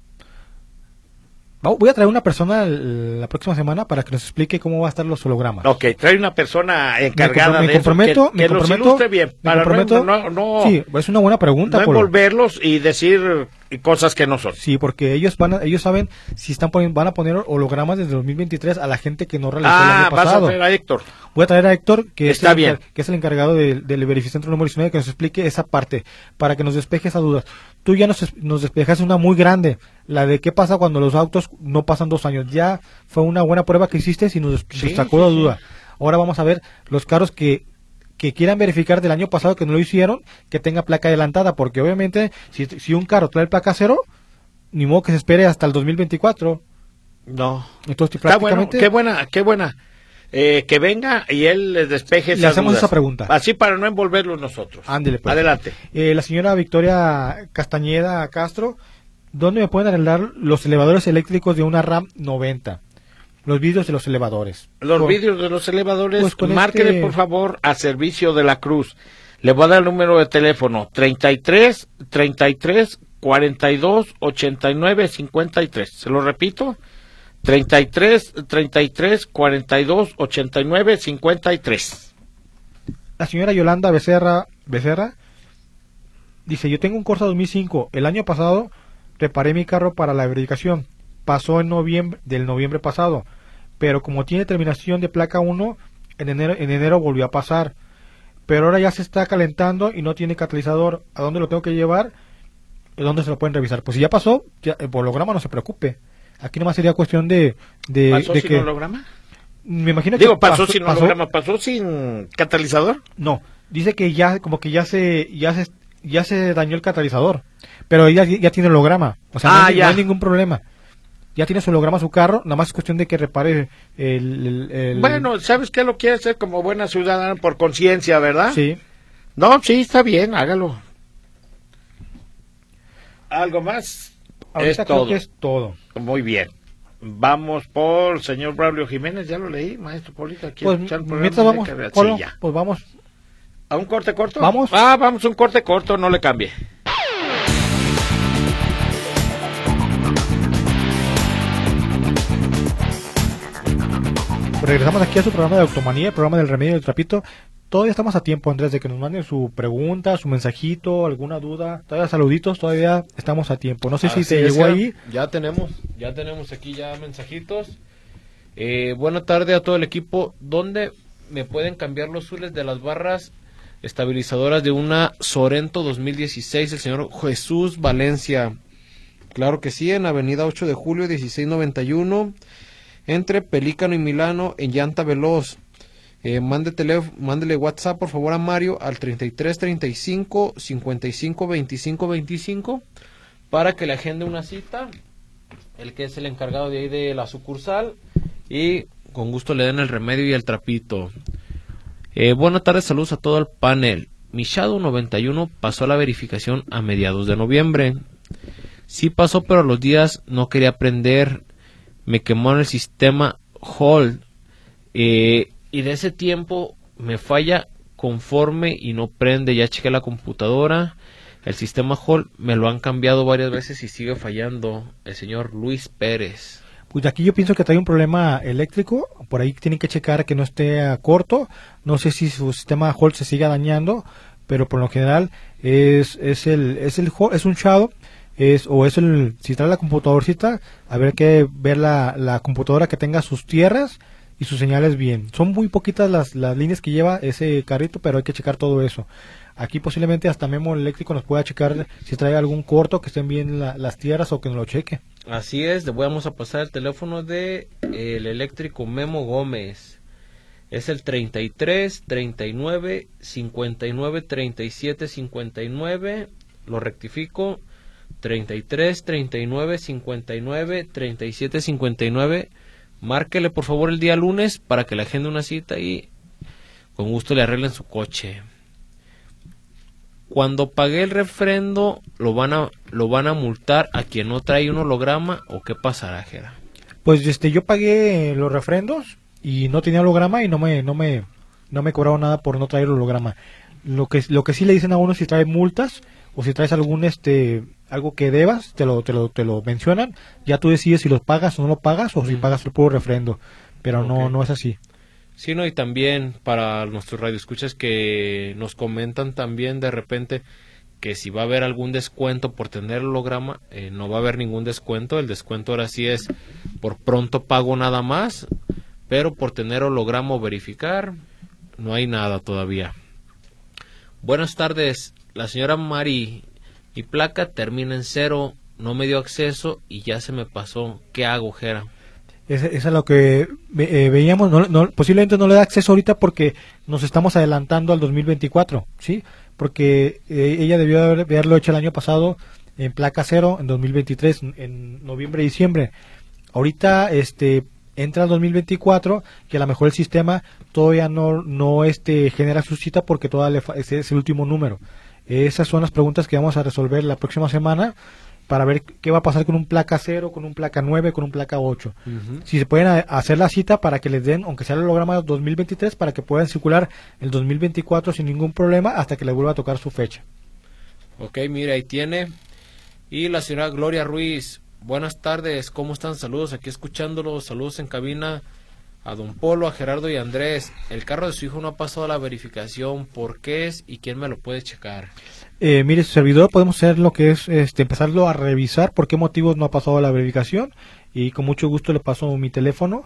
Voy a traer una persona la próxima semana para que nos explique cómo va a estar los hologramas. Ok, trae una persona encargada me, comprometo, de eso, que, me comprometo, bien. Para No, no, sí, es una buena pregunta. No envolverlos y decir cosas que no son. Sí, porque ellos van ellos saben si están poniendo, van a poner hologramas desde 2023 a la gente que no realizó ah, el año pasado. vas a traer a Héctor. Voy a traer a Héctor, que, Está es, bien. que es el encargado del, del verificentro número 19, que nos explique esa parte, para que nos despeje esa duda. Tú ya nos, nos despejaste una muy grande, la de qué pasa cuando los autos no pasan dos años. Ya fue una buena prueba que hiciste y nos, sacó la duda. Ahora vamos a ver los carros que que quieran verificar del año pasado que no lo hicieron, que tenga placa adelantada, porque obviamente si, si un carro trae placa cero, ni modo que se espere hasta el 2024. No. Entonces, prácticamente... qué buena, qué buena. Eh, que venga y él les despeje Le hacemos esa pregunta. Así para no envolverlos nosotros. Ándele, pues. Adelante. Eh, la señora Victoria Castañeda Castro, ¿dónde me pueden arreglar los elevadores eléctricos de una RAM 90? Los vídeos de los elevadores. Los vídeos de los elevadores, pues márquenle este por favor a servicio de la Cruz. Le voy a dar el número de teléfono 33 33 42 89 53. Se lo repito. 33 33 42 89 53. La señora Yolanda Becerra Becerra dice, "Yo tengo un Corsa 2005. El año pasado reparé mi carro para la verificación. Pasó en noviembre del noviembre pasado, pero como tiene terminación de placa 1, en enero en enero volvió a pasar." pero ahora ya se está calentando y no tiene catalizador. ¿A dónde lo tengo que llevar? ¿Dónde se lo pueden revisar? Pues si ya pasó, ya, el holograma no se preocupe. Aquí nomás sería cuestión de, de, ¿Pasó de sin que... holograma? Me imagino Digo, que pasó, sin holograma, pasó sin catalizador. No, dice que ya como que ya se ya se ya se dañó el catalizador, pero ella ya tiene holograma, o sea, no, Ah, hay, no ya. hay ningún problema. Ya tiene su holograma su carro, nada más es cuestión de que repare el, el- el- Bueno, ¿sabes qué? Lo quiere hacer como buena ciudadana por conciencia, ¿verdad? sí. No, sí, está bien, hágalo. ¿Algo más? Ahorita es creo todo. que es todo. Muy bien. Vamos por señor Braulio Jiménez, ya lo leí, maestro Polito. Aquí Pues escuchar el programa mientras vamos. Polo, Sí, pues vamos. ¿A un corte corto? Vamos. Ah, vamos un corte corto, no le cambie. Regresamos aquí a su programa de Automanía, el programa del remedio del trapito. Todavía estamos a tiempo, Andrés, de que nos manden su pregunta, su mensajito, alguna duda. Todavía saluditos, todavía estamos a tiempo. No sé si te llegó ahí. Ya tenemos, ya tenemos aquí ya mensajitos. Eh, buena tarde a todo el equipo. ¿Dónde me pueden cambiar los zules de las barras estabilizadoras de una Sorento 2016? El señor Jesús Valencia. Claro que sí, en Avenida 8 de Julio 1691, entre Pelícano y Milano, en Llanta Veloz. Eh, mándele WhatsApp por favor a Mario al 33 35 55 25 25 para que le agende una cita, el que es el encargado de ahí de la sucursal, y con gusto le den el remedio y el trapito. Eh, buenas tardes, saludos a todo el panel. Mi Shadow 91 pasó la verificación a mediados de noviembre. Sí pasó, pero los días no quería prender. Me quemó en el sistema Hold. Eh, y de ese tiempo me falla conforme y no prende. Ya chequé la computadora. El sistema Hold me lo han cambiado varias veces y sigue fallando. El señor Luis Pérez. Pues aquí yo pienso que trae un problema eléctrico. Por ahí tienen que checar que no esté corto. No sé si su sistema Hold se siga dañando, pero por lo general es, es el es el Hall- es un Shadow es o es el si trae la computadorcita ver que ver la, la computadora que tenga sus tierras y sus señales bien. Son muy poquitas las, las líneas que lleva ese carrito, pero hay que checar todo eso. Aquí posiblemente hasta Memo Eléctrico nos pueda checar si trae algún corto, que estén bien la- las tierras o que nos lo cheque. Así es, le vamos a pasar el teléfono de el eléctrico Memo Gómez. Es el 33 39 59 37 59. Lo rectifico. 33 39 59 37 59. Márquele por favor el día lunes para que le agende una cita y con gusto le arreglen su coche. Cuando pague el refrendo, lo van a lo van a multar a quien no trae un holograma o qué pasará, Jera. Pues este yo pagué los refrendos y no tenía holograma y no me no me no me cobraron nada por no traer holograma. Lo que lo que sí le dicen a uno si trae multas o si traes algún este algo que debas, te lo te lo te lo mencionan, ya tú decides si los pagas o no lo pagas o si pagas el puro refrendo, pero no no es así. Sí, no, y también para nuestros radioescuchas que nos comentan también de repente que si va a haber algún descuento por tener holograma, eh, no va a haber ningún descuento. El descuento ahora sí es por pronto pago nada más, pero por tener holograma o verificar, no hay nada todavía. Buenas tardes, la señora Mari. Mi placa termina en cero, no me dio acceso y ya se me pasó. ¿Qué hago, Jera? Es, es lo que eh, veíamos, no, posiblemente no le da acceso ahorita porque nos estamos adelantando al 2024, ¿sí? Porque eh, ella debió haber- haberlo hecho el año pasado en placa cero, en 2023, en- noviembre diciembre. Ahorita este entra el 2024 que a lo mejor el sistema todavía no, no este, genera su cita porque todavía le fa- es el último número. Esas son las preguntas que vamos a resolver la próxima semana para ver qué va a pasar con un placa 0, con un placa 9, con un placa 8. Si se pueden hacer la cita para que les den, aunque sea el holograma 2023, para que puedan circular el 2024 sin ningún problema hasta que le vuelva a tocar su fecha. Ok, mira, ahí tiene. Y la señora Gloria Ruiz, buenas tardes, ¿cómo están? Saludos, aquí escuchándolos, saludos en cabina a don Polo, a Gerardo y a Andrés. El carro de su hijo no ha pasado la verificación, ¿por qué es y quién me lo puede checar? Eh, mire, su servidor podemos hacer lo que es este, empezarlo a revisar por qué motivos no ha pasado la verificación y con mucho gusto le paso mi teléfono.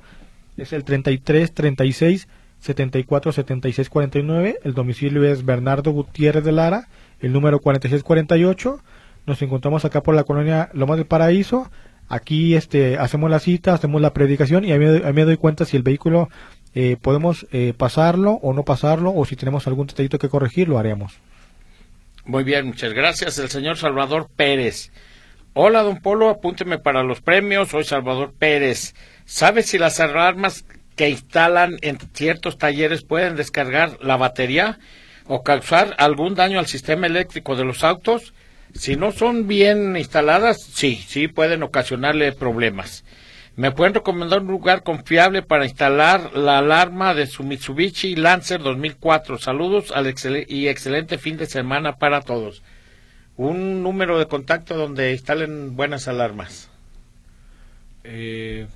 Es el 33 36 74 76 49. El domicilio es Bernardo Gutiérrez de Lara, el número 46 48. Nos encontramos acá por la colonia Lomas del Paraíso. Aquí este, hacemos la cita, hacemos la predicación y a mí, me doy cuenta si el vehículo eh, podemos eh, pasarlo o no pasarlo o si tenemos algún detallito que corregir, lo haremos. Muy bien, muchas gracias. El señor Salvador Pérez. Hola, don Polo, apúnteme para los premios. Soy Salvador Pérez. ¿Sabe si las alarmas que instalan en ciertos talleres pueden descargar la batería o causar algún daño al sistema eléctrico de los autos? Si no son bien instaladas, sí, sí pueden ocasionarle problemas. ¿Me pueden recomendar un lugar confiable para instalar la alarma de su Mitsubishi Lancer 2004? Saludos al y excelente fin de semana para todos. Un número de contacto donde instalen buenas alarmas. Eh,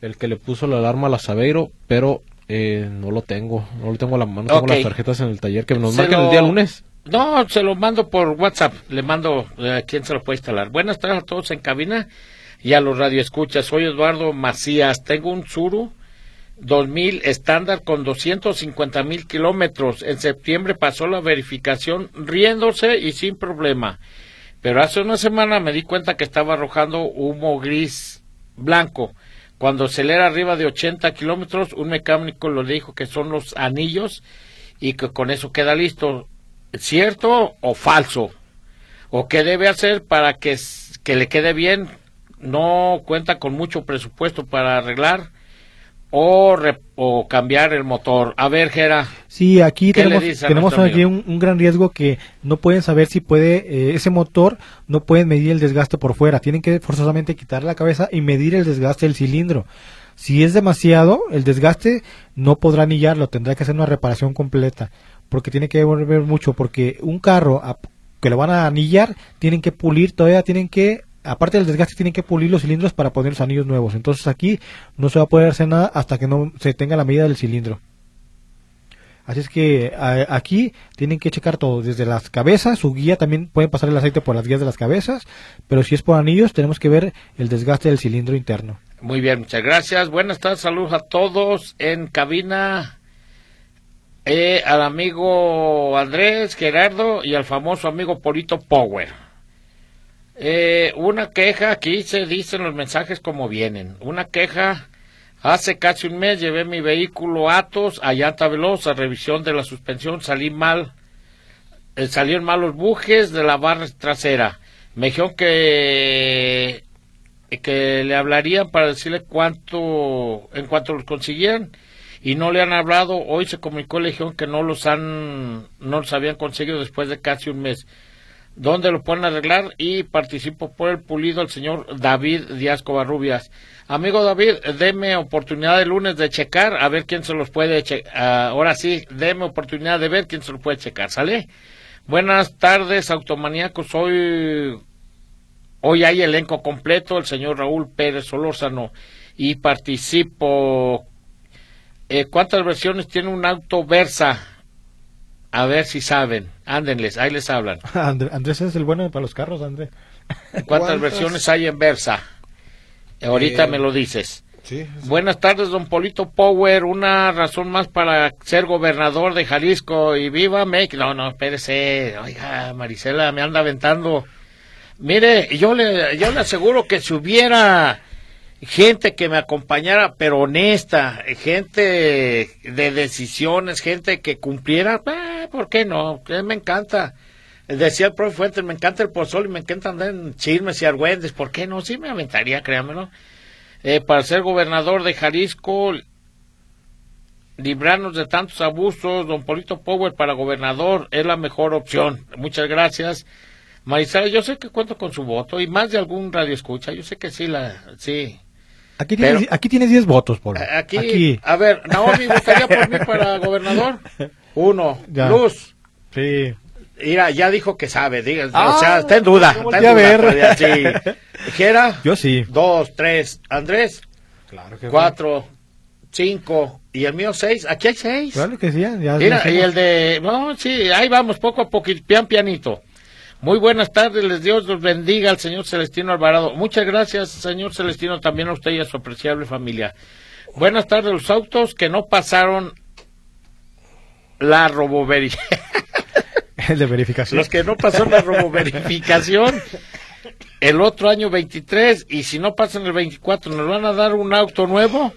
el que le puso la alarma a la Sabeiro, pero eh, no lo tengo, no lo tengo a la mano, tengo las tarjetas en el taller que nos marcan el día lunes. No, se lo mando por WhatsApp, le mando a eh, quién se lo puede instalar. Buenas tardes a todos en cabina y a los radioescuchas. Soy Eduardo Macías. Tengo un Suru 2000 estándar con 250 mil kilómetros. En septiembre pasó la verificación riéndose y sin problema. Pero hace una semana me di cuenta que estaba arrojando humo gris blanco. Cuando acelera arriba de 80 kilómetros, un mecánico le dijo que son los anillos y que con eso queda listo. ¿Cierto o falso? ¿O qué debe hacer para que, que le quede bien no cuenta con mucho presupuesto para arreglar o, o cambiar el motor. A ver, Gera. Sí, aquí tenemos, tenemos aquí un, gran riesgo que no pueden saber si puede, eh, ese motor no pueden medir el desgaste por fuera. Tienen que forzosamente quitar la cabeza y medir el desgaste del cilindro. Si es demasiado, el desgaste no podrá anillarlo, tendrá que hacer una reparación completa. Porque tiene que volver mucho, porque un carro que lo van a anillar, tienen que pulir, todavía tienen que aparte del desgaste tienen que pulir los cilindros para poner los anillos nuevos. Entonces aquí no se va a poder hacer nada hasta que no se tenga la medida del cilindro. Así es que aquí tienen que checar todo, desde las cabezas, su guía también pueden pasar el aceite por las guías de las cabezas, pero si es por anillos tenemos que ver el desgaste del cilindro interno. Muy bien, muchas gracias. Buenas tardes, saludos a todos en cabina. Eh, al amigo Andrés Gerardo y al famoso amigo Polito Power. Eh, una queja, aquí se dicen los mensajes como vienen. Una queja, hace casi un mes llevé mi vehículo Atos a llanta veloz a revisión de la suspensión, salí mal, eh, salieron mal los bujes de la barra trasera. Me dijeron que, que le hablarían para decirle cuánto, en cuanto los consiguieran y no le han hablado. Hoy se comunicó le dijeron que no los han, no los habían conseguido después de casi un mes donde lo pueden arreglar y participo por el pulido el señor David Díaz Covarrubias. Amigo David, deme oportunidad de lunes de checar a ver quién se los puede checar. ahora sí, deme oportunidad de ver quién se los puede checar, ¿sale? Buenas tardes, automaníacos. Hoy, hoy hay elenco completo, el señor Raúl Pérez Solórzano, y participo. Eh, ¿Cuántas versiones tiene un auto Versa? A ver si saben. Ándenles, ahí les hablan. Andrés es el bueno para los carros, Andrés. ¿Cuántas, versiones hay en Versa? Ahorita me lo dices. Sí, Buenas tardes, don Polito Power. Una razón más para ser gobernador de Jalisco y viva México. No, no, espérese. Oiga, Marisela, me anda aventando. Mire, yo le, yo le aseguro que si hubiera gente que me acompañara, pero honesta, gente de decisiones, gente que cumpliera, eh, ¿por qué no? Eh, me encanta. Decía el profe Fuentes, me encanta el pozol y me encanta andar en chismes y argüendes, ¿por qué no? Sí me aventaría, créamelo. Eh, para ser gobernador de Jalisco, librarnos de tantos abusos, don Polito Power para gobernador es la mejor opción. Muchas gracias. Marisela, yo sé que cuento con su voto y más de algún radio escucha. Yo sé que sí, la, sí. Aquí tienes, Pero- aquí tienes 10 votos, Polo. Aquí, a ver, Naomi, ¿votaría por mí para gobernador? Uno. Ya. Luz. Sí. Mira, ya dijo que sabe, diga, Ah, o sea, está en duda. Está en duda ver. sí. Jera, Yo sí. dos, tres. Andrés, Claro que cuatro, cinco. Y el mío, seis. Aquí hay seis. Claro que sí. Ya, Mira, y el de... No, sí, ahí vamos, poco a poco, pian pianito. Muy buenas tardes, les Dios los bendiga al señor Celestino Alvarado. Muchas gracias, señor Celestino, también a usted y a su apreciable familia. Buenas tardes, los autos que no pasaron la roboveri... El de verificación. los que no pasaron la roboverificación el otro año 23 y si no pasan el 24, ¿nos van a dar un auto nuevo?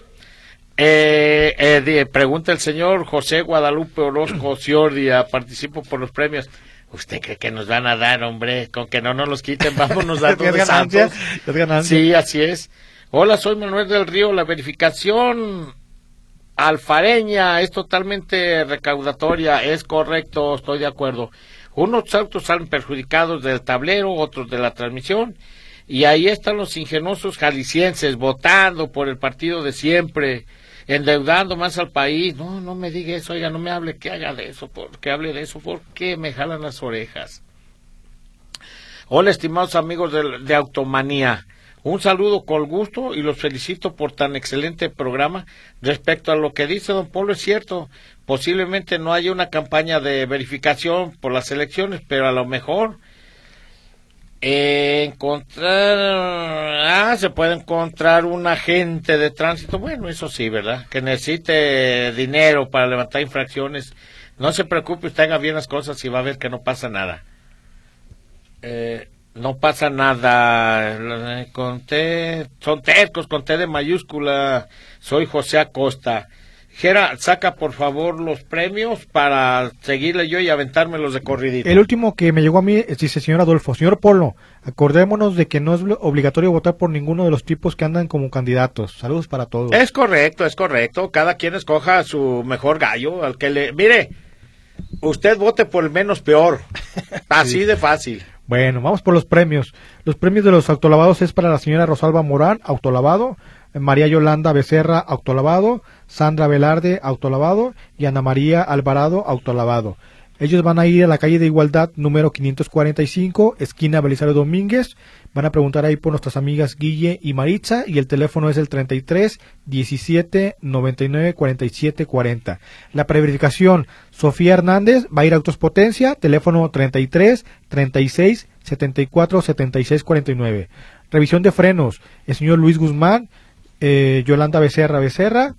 Eh, eh, pregunta el señor José Guadalupe Orozco Ciordia, participo por los premios. ¿Usted cree que nos van a dar, hombre? Con que no nos los quiten, vámonos dando Es de ganancia, santos. es ganancia. Sí, así es. Hola, soy Manuel del Río. La verificación alfareña es totalmente recaudatoria. Es correcto, estoy de acuerdo. Unos autos salen perjudicados del tablero, otros de la transmisión. Y ahí están los ingenuosos jaliscienses votando por el partido de siempre, endeudando más al país. No, no me diga eso, oiga, no me hable que haga de eso, por, que hable de eso, porque me jalan las orejas. Hola, estimados amigos de, de Automanía. Un saludo con gusto y los felicito por tan excelente programa. Respecto a lo que dice don Polo, es cierto, posiblemente no haya una campaña de verificación por las elecciones, pero a lo mejor eh, encontrar, ah, se puede encontrar un agente de tránsito, bueno, eso sí, ¿verdad? Que necesite dinero para levantar infracciones. No se preocupe, usted haga bien las cosas y va a ver que no pasa nada. Eh, no pasa nada. Con T, son tercos con T de mayúscula. Soy José Acosta. Jera, saca por favor los premios para seguirle yo y aventármelos de corridito. El último que me llegó a mí es, dice señor Adolfo, señor Polo, acordémonos de que no es obligatorio votar por ninguno de los tipos que andan como candidatos. Saludos para todos. Es correcto, es correcto. Cada quien escoja su mejor gallo, al que le... Mire, usted vote por el menos peor. Así de fácil. Bueno, vamos por los premios. Los premios de los autolavados es para la señora Rosalba Morán, autolavado, María Yolanda Becerra, autolavado, Sandra Velarde, autolavado y Ana María Alvarado, autolavado. Ellos van a ir a la calle de Igualdad número 545, esquina Belisario Domínguez. Van a preguntar ahí por nuestras amigas Guille y Maritza y el teléfono es el 33 17 99 47 40. La preverificación, Sofía Hernández va a ir a Autos Potencia, teléfono 33 36 74 76 49. Revisión de frenos, el señor Luis Guzmán, eh, Yolanda Becerra Becerra,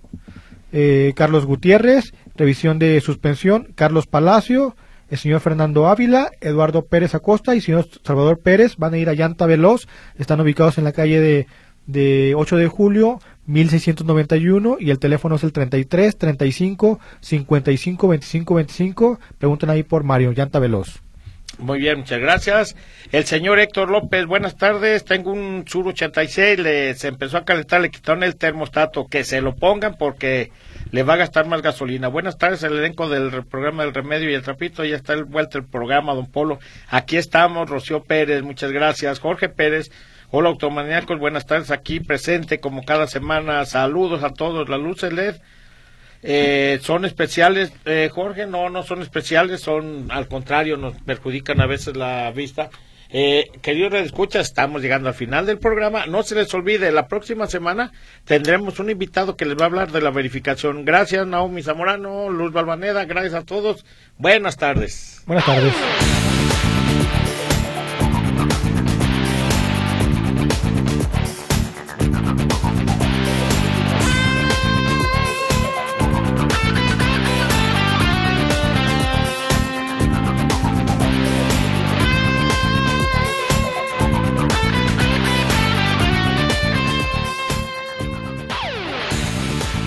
eh, Carlos Gutiérrez, revisión de suspensión, Carlos Palacio, el señor Fernando Ávila, Eduardo Pérez Acosta y el señor Salvador Pérez van a ir a Llanta Veloz, están ubicados en la calle de, de 8 de julio, 1691 y el teléfono es el 33 35 55 25 25, preguntan ahí por Mario, Llanta Veloz. Muy bien, muchas gracias. El señor Héctor López, buenas tardes. Tengo un Sur 86, le, se empezó a calentar, le quitaron el termostato. Que se lo pongan porque le va a gastar más gasolina. Buenas tardes, el elenco del programa del Remedio y el Trapito. Ya está el vuelta el programa, don Polo. Aquí estamos, Rocío Pérez, muchas gracias. Jorge Pérez, hola automaníacos, buenas tardes. Aquí presente como cada semana. Saludos a todos. La luz LED. Eh, son especiales, eh, Jorge, no, no son especiales, son al contrario, nos perjudican a veces la vista. Eh, queridos escuchas, estamos llegando al final del programa. No se les olvide, la próxima semana tendremos un invitado que les va a hablar de la verificación. Gracias, Naomi Zamorano, Luz Balvaneda, gracias a todos. Buenas tardes. Buenas tardes.